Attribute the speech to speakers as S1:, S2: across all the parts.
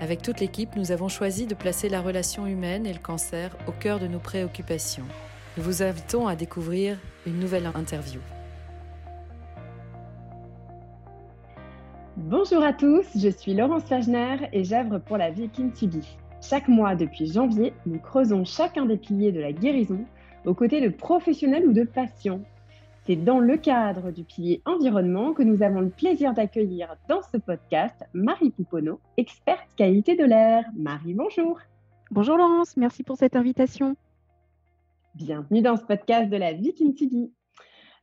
S1: avec toute l'équipe, nous avons choisi de placer la relation humaine et le cancer au cœur de nos préoccupations. Nous vous invitons à découvrir une nouvelle interview.
S2: Bonjour à tous, je suis Laurence Fagner et j'œuvre pour la vie Kintsugi. Chaque mois depuis janvier, nous creusons chacun des piliers de la guérison aux côtés de professionnels ou de patients c'est dans le cadre du pilier environnement que nous avons le plaisir d'accueillir dans ce podcast Marie Pouponneau, experte qualité de l'air. Marie, bonjour.
S3: Bonjour Laurence, merci pour cette invitation.
S2: Bienvenue dans ce podcast de la vie Kintsugi.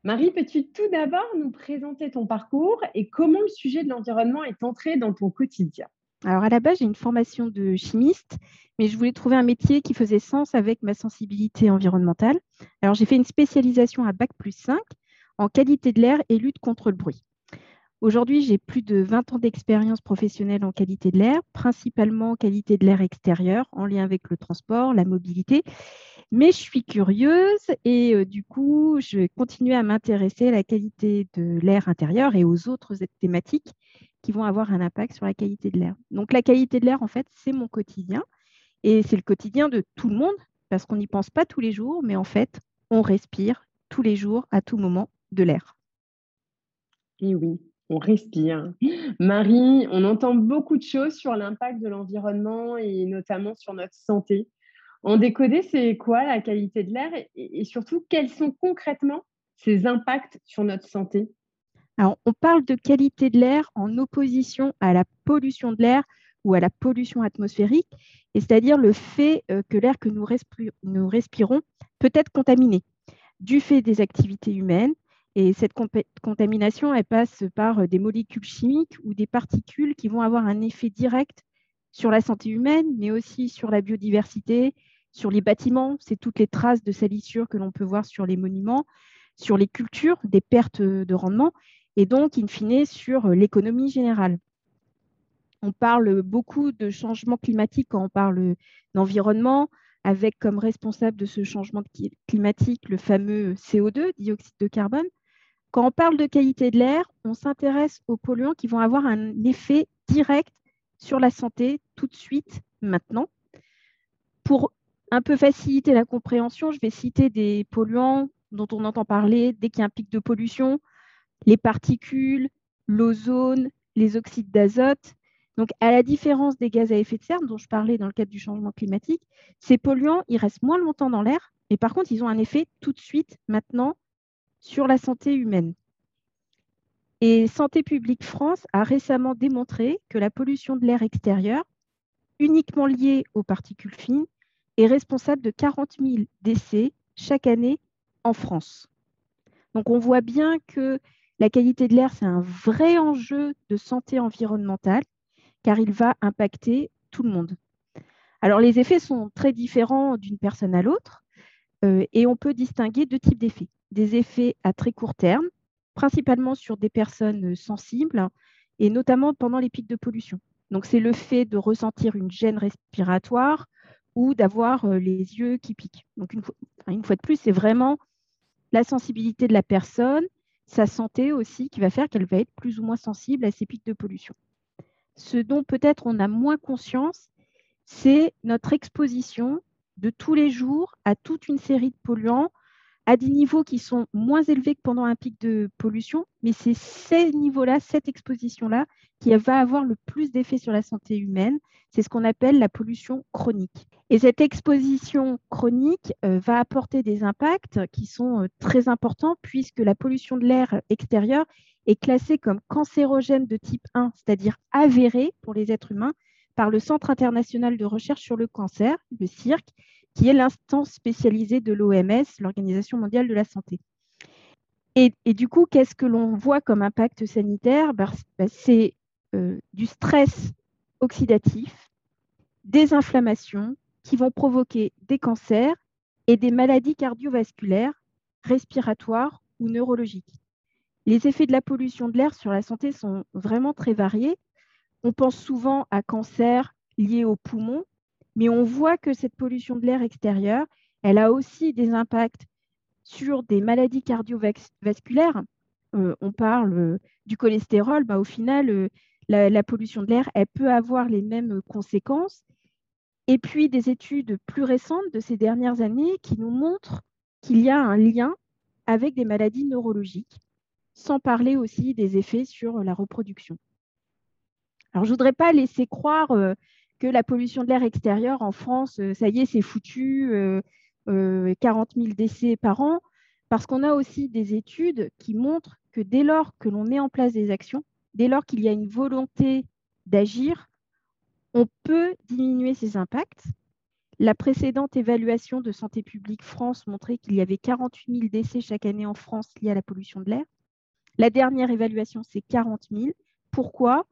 S2: Marie, peux-tu tout d'abord nous présenter ton parcours et comment le sujet de l'environnement est entré dans ton quotidien?
S3: Alors à la base, j'ai une formation de chimiste, mais je voulais trouver un métier qui faisait sens avec ma sensibilité environnementale. Alors j'ai fait une spécialisation à Bac plus 5 en qualité de l'air et lutte contre le bruit. Aujourd'hui, j'ai plus de 20 ans d'expérience professionnelle en qualité de l'air, principalement en qualité de l'air extérieur, en lien avec le transport, la mobilité. Mais je suis curieuse et euh, du coup, je vais continuer à m'intéresser à la qualité de l'air intérieur et aux autres thématiques qui vont avoir un impact sur la qualité de l'air. Donc la qualité de l'air, en fait, c'est mon quotidien et c'est le quotidien de tout le monde parce qu'on n'y pense pas tous les jours, mais en fait, on respire tous les jours, à tout moment, de l'air.
S2: Et oui, on respire. Marie, on entend beaucoup de choses sur l'impact de l'environnement et notamment sur notre santé. En décoder, c'est quoi la qualité de l'air et surtout, quels sont concrètement ces impacts sur notre santé?
S3: On parle de qualité de l'air en opposition à la pollution de l'air ou à la pollution atmosphérique, c'est-à-dire le fait euh, que l'air que nous, respirons peut être contaminé du fait des activités humaines. Et cette contamination, elle passe par euh, des molécules chimiques ou des particules qui vont avoir un effet direct sur la santé humaine, mais aussi sur la biodiversité, sur les bâtiments, c'est toutes les traces de salissure que l'on peut voir sur les monuments, sur les cultures, des pertes de rendement, et donc, in fine, sur euh, l'économie générale. On parle beaucoup de changement climatique quand on parle d'environnement, avec comme responsable de ce changement climatique le fameux CO2, dioxyde de carbone. Quand on parle de qualité de l'air, on s'intéresse aux polluants qui vont avoir un effet direct sur la santé tout de suite, maintenant. Pour un peu faciliter la compréhension, je vais citer des polluants dont on entend parler dès qu'il y a un pic de pollution, les particules, l'ozone, les oxydes d'azote. Donc, à la différence des gaz à effet de serre dont je parlais dans le cadre du changement climatique, ces polluants, ils restent moins longtemps dans l'air, mais par contre, ils ont un effet tout de suite, maintenant, sur la santé humaine. Et Santé publique France a récemment démontré que la pollution de l'air extérieur, uniquement liée aux particules fines, est responsable de 40 000 décès chaque année en France. Donc on voit bien que la qualité de l'air, c'est un vrai enjeu de santé environnementale car il va impacter tout le monde. Alors les effets sont très différents d'une personne à l'autre euh, et on peut distinguer deux types d'effets. Des effets à très court terme, principalement sur des personnes sensibles et notamment pendant les pics de pollution. Donc c'est le fait de ressentir une gêne respiratoire ou d'avoir les yeux qui piquent. Donc, une fois, de plus, c'est vraiment la sensibilité de la personne, sa santé aussi, qui va faire qu'elle va être plus ou moins sensible à ces pics de pollution. Ce dont peut-être on a moins conscience, c'est notre exposition de tous les jours à toute une série de polluants à des niveaux qui sont moins élevés que pendant un pic de pollution, mais c'est ces niveaux-là, cette exposition-là, qui va avoir le plus d'effet sur la santé humaine. C'est ce qu'on appelle la pollution chronique. Et cette exposition chronique euh, va apporter des impacts qui sont euh, très importants puisque la pollution de l'air extérieur est classée comme cancérogène de type 1, c'est-à-dire avérée pour les êtres humains, par le Centre international de recherche sur le cancer, le CIRC, qui est l'instance spécialisée de l'OMS, l'Organisation mondiale de la santé. Et, du coup, qu'est-ce que l'on voit comme impact sanitaire? Bah, C'est euh, du stress oxydatif, des inflammations qui vont provoquer des cancers et des maladies cardiovasculaires, respiratoires ou neurologiques. Les effets de la pollution de l'air sur la santé sont vraiment très variés. On pense souvent à cancer lié aux poumons, mais on voit que cette pollution de l'air extérieur, elle a aussi des impacts sur des maladies cardiovasculaires. Euh, on parle euh, du cholestérol, bah, au final, euh, la, pollution de l'air, elle peut avoir les mêmes conséquences. Et puis des études plus récentes de ces dernières années qui nous montrent qu'il y a un lien avec des maladies neurologiques, sans parler aussi des effets sur la reproduction. Alors, je ne voudrais pas laisser croire que la pollution de l'air extérieur en France, euh, ça y est, c'est foutu, 40 euh, 000 euh, décès par an, parce qu'on a aussi des études qui montrent que dès lors que l'on met en place des actions, dès lors qu'il y a une volonté d'agir, on peut diminuer ces impacts. La précédente évaluation de Santé publique France montrait qu'il y avait 48 000 décès chaque année en France liés à la pollution de l'air. La dernière évaluation, c'est 40 000. Pourquoi?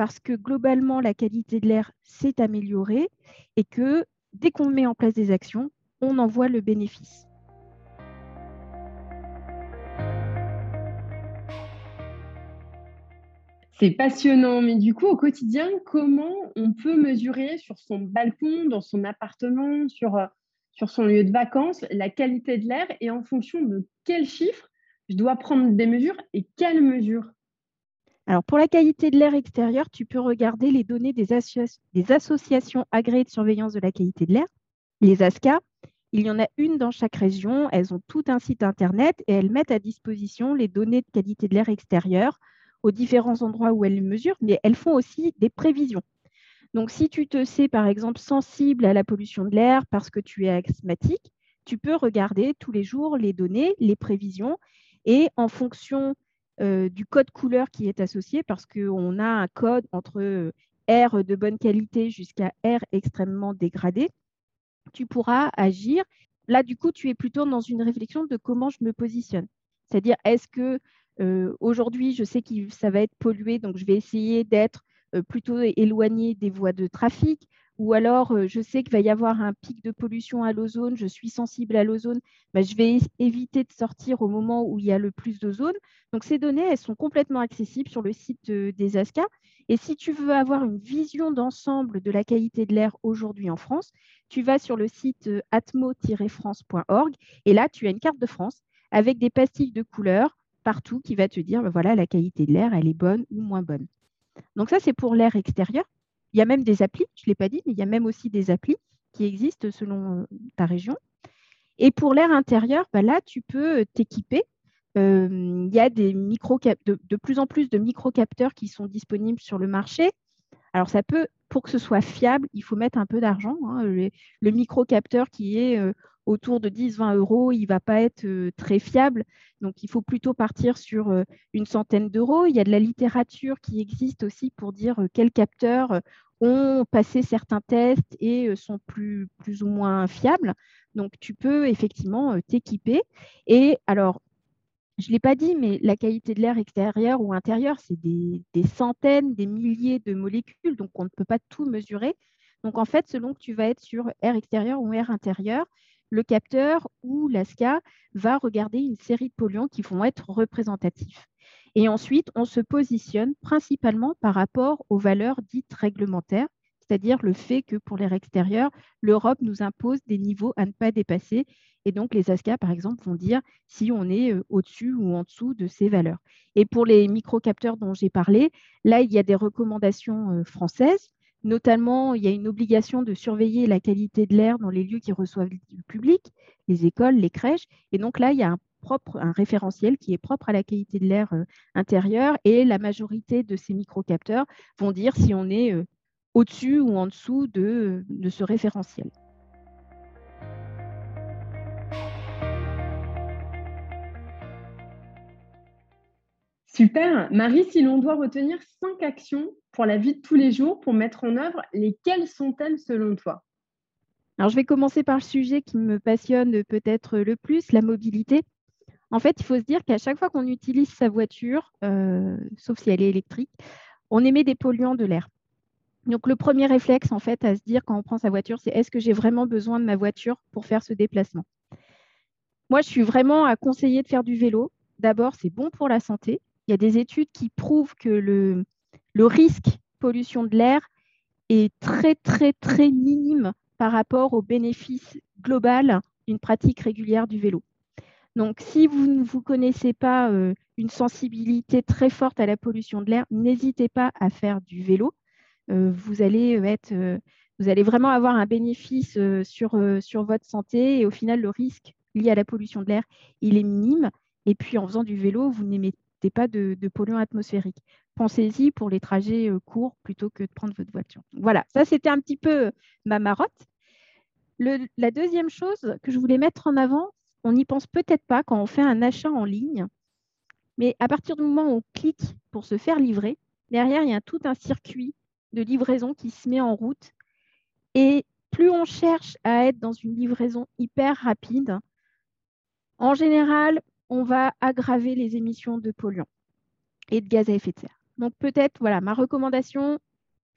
S3: Parce que globalement, la qualité de l'air s'est améliorée et que dès qu'on met en place des actions, on en voit le bénéfice.
S2: C'est passionnant, mais du coup, au quotidien, comment on peut mesurer sur son balcon, dans son appartement, sur, euh, son lieu de vacances, la qualité de l'air et en fonction de quels chiffres je dois prendre des mesures et quelles mesures?
S3: Alors, pour la qualité de l'air extérieur, tu peux regarder les données des, associations agréées de surveillance de la qualité de l'air, les ASCA. Il y en a une dans chaque région. Elles ont tout un site Internet et elles mettent à disposition les données de qualité de l'air extérieur aux différents endroits où elles les mesurent, mais elles font aussi des prévisions. Donc, si tu te sais, par exemple, sensible à la pollution de l'air parce que tu es asthmatique, tu peux regarder tous les jours les données, les prévisions, et en fonction du code couleur qui est associé parce qu'on a un code entre euh, R de bonne qualité jusqu'à R extrêmement dégradé, tu pourras agir. Là, du coup, tu es plutôt dans une réflexion de comment je me positionne. C'est-à-dire, est-ce que euh, aujourd'hui, je sais que ça va être pollué, donc je vais essayer d'être plutôt éloigné des voies de trafic ou alors euh, je sais qu'il va y avoir un pic de pollution à l'ozone, je suis sensible à l'ozone, bah, je vais éviter de sortir au moment où il y a le plus d'ozone. Donc ces données, elles sont complètement accessibles sur le site euh, des ASCA. Et si tu veux avoir une vision d'ensemble de la qualité de l'air aujourd'hui en France, tu vas sur le site euh, atmo-france.org et là, tu as une carte de France avec des pastilles de couleurs partout qui va te dire, bah, voilà, la qualité de l'air, elle est bonne ou moins bonne. Donc ça, c'est pour l'air extérieur. Il y a même des applis, je ne l'ai pas dit, mais il y a même aussi des applis qui existent selon euh, ta région. Et pour l'air intérieur, bah là, tu peux euh, t'équiper. Euh, il y a des micro de, de, plus en plus de microcapteurs qui sont disponibles sur le marché. Alors, ça peut, pour que ce soit fiable, il faut mettre un peu d'argent. Hein. Le, le microcapteur qui est autour de 10-20 euros, il ne va pas être très fiable. Donc, il faut plutôt partir sur une centaine d'euros. Il y a de la littérature qui existe aussi pour dire quels capteurs ont passé certains tests et sont plus, plus ou moins fiables. Donc, tu peux effectivement t'équiper. Et alors, je ne l'ai pas dit, mais la qualité de l'air extérieur ou intérieur, c'est des, centaines, des milliers de molécules, donc on ne peut pas tout mesurer. Donc en fait, selon que tu vas être sur air extérieur ou air intérieur, le capteur ou l'ASCA va regarder une série de polluants qui vont être représentatifs. Et ensuite, on se positionne principalement par rapport aux valeurs dites réglementaires, c'est-à-dire le fait que pour l'air extérieur, l'Europe nous impose des niveaux à ne pas dépasser. Et donc, les ASCA, par exemple, vont dire si on est euh, au-dessus ou en dessous de ces valeurs. Et pour les microcapteurs dont j'ai parlé, là, il y a des recommandations euh, françaises. Notamment, il y a une obligation de surveiller la qualité de l'air dans les lieux qui reçoivent du public, les écoles, les crèches. Et donc là, il y a un propre, un référentiel qui est propre à la qualité de l'air euh, intérieur et la majorité de ces microcapteurs vont dire si on est euh, au-dessus ou en dessous de, de ce référentiel.
S2: Super. Marie, si l'on doit retenir cinq actions pour la vie de tous les jours pour mettre en œuvre, lesquelles sont-elles selon toi?
S3: Alors, je vais commencer par le sujet qui me passionne peut-être le plus, la mobilité. En fait, il faut se dire qu'à chaque fois qu'on utilise sa voiture, euh, sauf si elle est électrique, on émet des polluants de l'air. Donc, le premier réflexe, en fait, à se dire quand on prend sa voiture, c'est est-ce que j'ai vraiment besoin de ma voiture pour faire ce déplacement? Moi, je suis vraiment à conseiller de faire du vélo. D'abord, c'est bon pour la santé. Il y a des études qui prouvent que le, le risque pollution de l'air est très, très, très minime par rapport au bénéfice global d'une pratique régulière du vélo. Donc, si vous ne vous connaissez pas euh, une sensibilité très forte à la pollution de l'air, n'hésitez pas à faire du vélo. Euh, vous, allez euh, être, vous allez vraiment avoir un bénéfice sur, sur votre santé et au final, le risque lié à la pollution de l'air, il est minime. Et puis, en faisant du vélo, vous n'émettez pas de, polluants atmosphériques. Pensez-y pour les trajets courts plutôt que de prendre votre voiture. Voilà, ça c'était un petit peu ma marotte. la deuxième chose que je voulais mettre en avant, on n'y pense peut-être pas quand on fait un achat en ligne, mais à partir du moment où on clique pour se faire livrer, derrière, il y a tout un circuit de livraison qui se met en route. Et plus on cherche à être dans une livraison hyper rapide, en général, on va aggraver les émissions de polluants et de gaz à effet de serre. Donc peut-être, voilà, ma recommandation,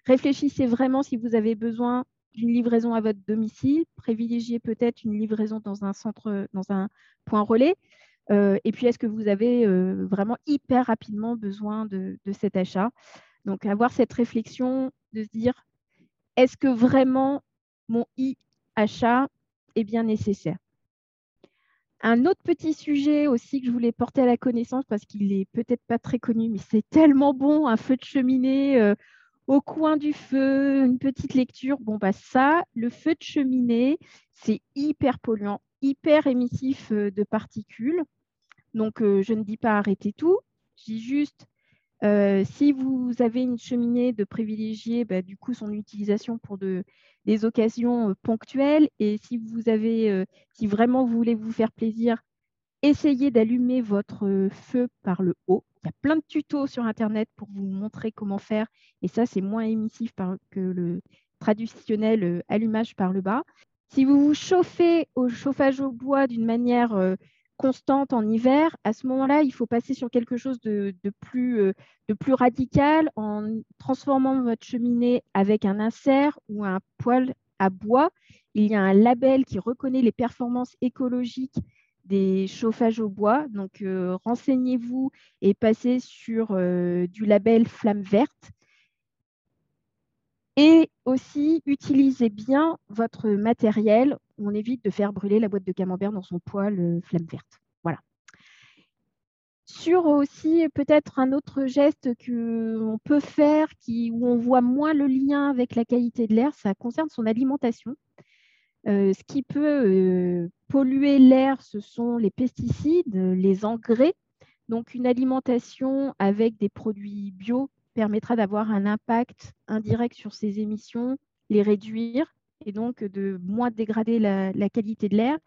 S3: réfléchissez vraiment si vous avez besoin d'une livraison à votre domicile, privilégiez peut-être une livraison dans un centre, dans un point relais. Euh, et puis, est-ce que vous avez euh, vraiment hyper rapidement besoin de, cet achat? Donc, avoir cette réflexion de se dire, est-ce que vraiment mon e-achat est bien nécessaire? Un autre petit sujet aussi que je voulais porter à la connaissance parce qu'il n'est peut-être pas très connu, mais c'est tellement bon, un feu de cheminée euh, au coin du feu, une petite lecture. Bon, bah ça, le feu de cheminée, c'est hyper polluant, hyper émissif euh, de particules. Donc, euh, je ne dis pas arrêter tout. Je dis juste, euh, si vous avez une cheminée, de privilégier bah, du coup son utilisation pour de, des occasions ponctuelles. Et si vous avez, si vraiment vous voulez vous faire plaisir, essayez d'allumer votre feu par le haut. Il y a plein de tutos sur Internet pour vous montrer comment faire. Et ça, c'est moins émissif que le traditionnel euh, allumage par le bas. Si vous vous chauffez au chauffage au bois d'une manière euh, constante en hiver, à ce moment-là, il faut passer sur quelque chose de, plus, euh, de plus radical en transformant votre cheminée avec un insert ou un poêle à bois. Il y a un label qui reconnaît les performances écologiques des chauffages au bois. Donc, euh, renseignez-vous et passez sur euh, du label flamme verte. Et aussi, utilisez bien votre matériel. On évite de faire brûler la boîte de camembert dans son poêle euh, flamme verte. Voilà. Sur aussi peut-être un autre geste qu'on peut faire où on voit moins le lien avec la qualité de l'air, ça concerne son alimentation. Euh, ce qui peut euh, polluer l'air, ce sont les pesticides, les engrais. Donc, une alimentation avec des produits bio permettra d'avoir un impact indirect sur ces émissions, les réduire et donc de moins dégrader la, qualité de l'air.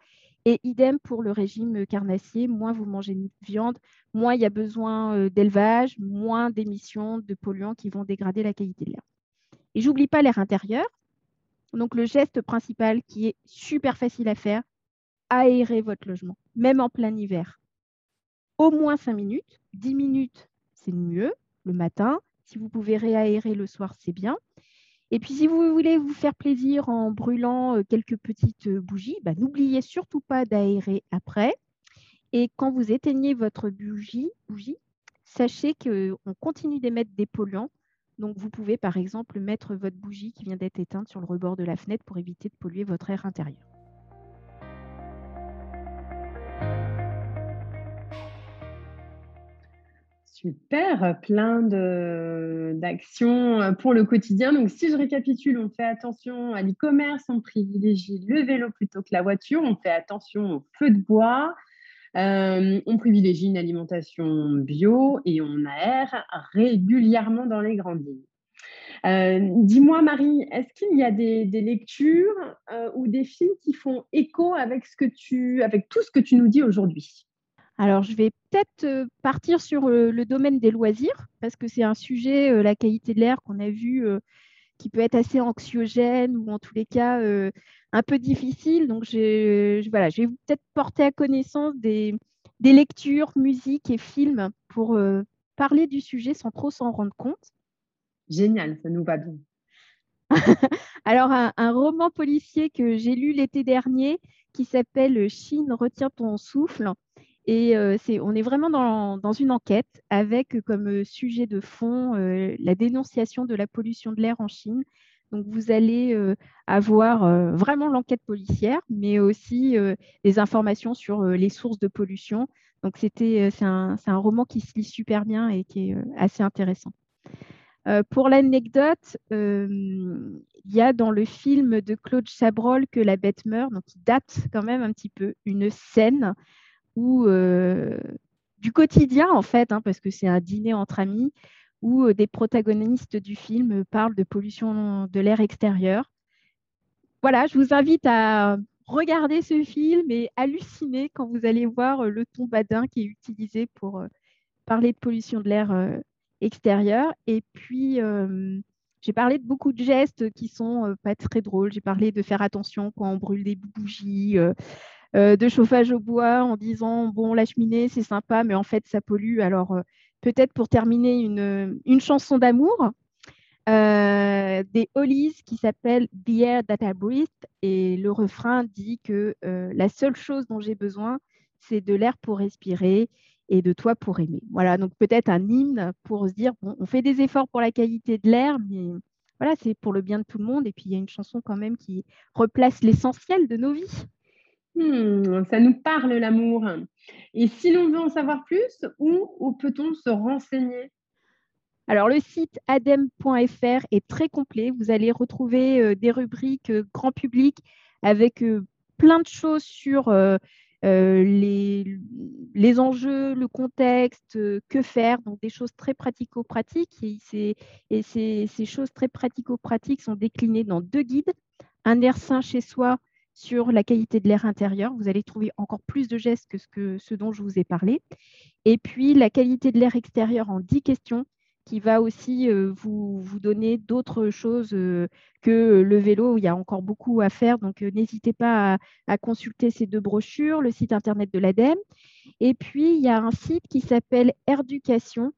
S3: Et idem pour le régime carnassier, moins vous mangez de viande, moins il y a besoin euh, d'élevage, moins d'émissions de polluants qui vont dégrader la qualité de l'air. Et j'oublie pas l'air intérieur, donc le geste principal qui est super facile à faire, aérer votre logement, même en plein hiver. Au moins 5 minutes, 10 minutes, c'est mieux le matin. Si vous pouvez réaérer le soir, c'est bien. Et puis si vous voulez vous faire plaisir en brûlant euh, quelques petites euh, bougies, bah, n'oubliez surtout pas d'aérer après. Et quand vous éteignez votre bougie, bougie sachez qu'on continue d'émettre des polluants Donc, vous pouvez par exemple mettre votre bougie qui vient d'être éteinte sur le rebord de la fenêtre pour éviter de polluer votre air intérieur.
S2: Super, plein d'actions euh, pour le quotidien. Donc, si je récapitule, on fait attention à l'e-commerce, on privilégie le vélo plutôt que la voiture, on fait attention au feu de bois, euh, on privilégie une alimentation bio et on aère régulièrement dans les grandes villes. Euh, dis-moi, Marie, est-ce qu'il y a des, lectures ou des films qui font écho avec, tout ce que tu nous dis aujourd'hui?
S3: Alors, je vais peut-être euh, partir sur euh, le domaine des loisirs, parce que c'est un sujet, euh, la qualité de l'air, qu'on a vu, qui peut être assez anxiogène ou en tous les cas un peu difficile. Donc, je, voilà, je vais peut-être porter à connaissance des, lectures, musiques et films pour parler du sujet sans trop s'en rendre compte.
S2: Génial, ça nous va bien.
S3: Alors, un, un, roman policier que j'ai lu l'été dernier qui s'appelle Chine, retiens ton souffle on est vraiment dans, une enquête avec comme sujet de fond la dénonciation de la pollution de l'air en Chine. Donc vous allez avoir vraiment l'enquête policière, mais aussi des informations sur les sources de pollution. Donc c'était, c'est un, roman qui se lit super bien et qui est assez intéressant. pour l'anecdote, il y a dans le film de Claude Chabrol que la bête meurt, donc qui date quand même un petit peu, une scène ou euh, du quotidien en fait, hein, parce que c'est un dîner entre amis, où euh, des protagonistes du film parlent de pollution de l'air extérieur. Voilà, je vous invite à regarder ce film et halluciner quand vous allez voir euh, le ton badin qui est utilisé pour parler de pollution de l'air extérieur. Et puis, j'ai parlé de beaucoup de gestes qui sont pas très drôles. J'ai parlé de faire attention quand on brûle des bougies, de chauffage au bois en disant bon la cheminée c'est sympa mais en fait ça pollue. Alors euh, peut-être pour terminer une, une chanson d'amour euh, des Hollies qui s'appelle The Air That I Breathe et le refrain dit que la seule chose dont j'ai besoin c'est de l'air pour respirer et de toi pour aimer. Voilà, donc peut-être un hymne pour se dire, bon, on fait des efforts pour la qualité de l'air, mais voilà, c'est pour le bien de tout le monde. Et puis il y a une chanson quand même qui replace l'essentiel de nos vies.
S2: Hmm, ça nous parle l'amour. Et si l'on veut en savoir plus, où, peut-on se renseigner?
S3: Alors, le site adem.fr est très complet. Vous allez retrouver euh, des rubriques euh, grand public avec euh, plein de choses sur les, enjeux, le contexte, que faire, donc des choses très pratico-pratiques. Et, ces, choses très pratico-pratiques sont déclinées dans deux guides. Un air sain chez soi sur la qualité de l'air intérieur. Vous allez trouver encore plus de gestes que ce, dont je vous ai parlé. Et puis la qualité de l'air extérieur en 10 questions qui va aussi euh, vous, vous, donner d'autres choses euh, que le vélo. Il y a encore beaucoup à faire, donc euh, n'hésitez pas à, consulter ces deux brochures, le site internet de l'ADEME. Et puis, il y a un site qui s'appelle Erducation,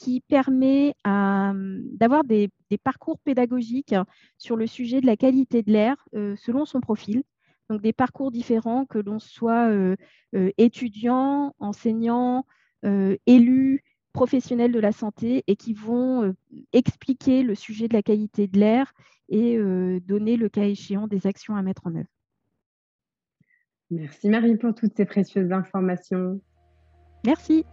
S3: qui permet hum, d'avoir des, parcours pédagogiques sur le sujet de la qualité de l'air euh, selon son profil. Donc des parcours différents, que l'on soit euh, euh, étudiant, enseignant, élu, professionnel de la santé, et qui vont expliquer le sujet de la qualité de l'air et donner le cas échéant des actions à mettre en œuvre.
S2: Merci Marie pour toutes ces précieuses informations.
S3: Merci.